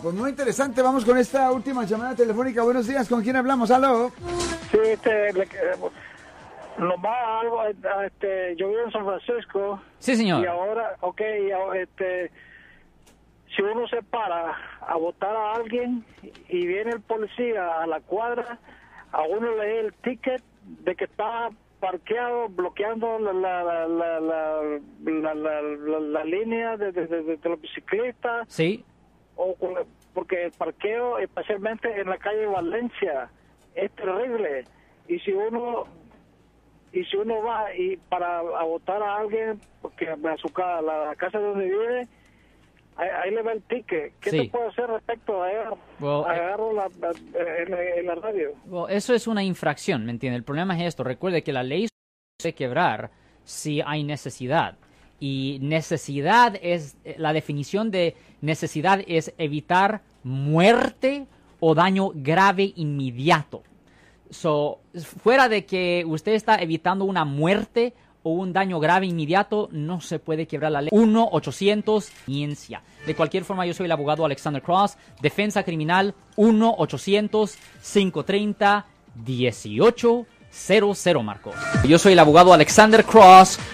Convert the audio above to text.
Pues muy interesante, vamos con esta última llamada telefónica. Buenos días, ¿con quién hablamos? ¿Aló? Sí, este, le, nomás algo, este, yo vivo en San Francisco. Sí, señor. Y ahora, ok, este, si uno se para a votar a alguien y viene el policía a la cuadra, a uno le da el ticket de que está parqueado bloqueando la la, la, la, la, la, la línea de, de, de, de los biciclistas Sí. O porque el parqueo, especialmente en la calle Valencia, es terrible. Y si uno y si uno va y para a votar a alguien, porque a su casa, la casa donde vive, ahí, ahí le va el ticket. ¿Qué Sí. se puede hacer respecto a eso? Well, Agarro la, en, la, radio. Well, eso es una infracción, ¿me entiende? El problema es esto. Recuerde que la ley se puede quebrar si hay necesidad. Y necesidad es, la definición de necesidad es evitar muerte o daño grave inmediato. So, fuera de que usted está evitando una muerte o un daño grave inmediato, no se puede quebrar la ley. 1-800 ciencia. De cualquier forma, yo soy el abogado Alexander Cross, defensa criminal 1-800-530-1800, Marcos. Yo soy el abogado Alexander Cross.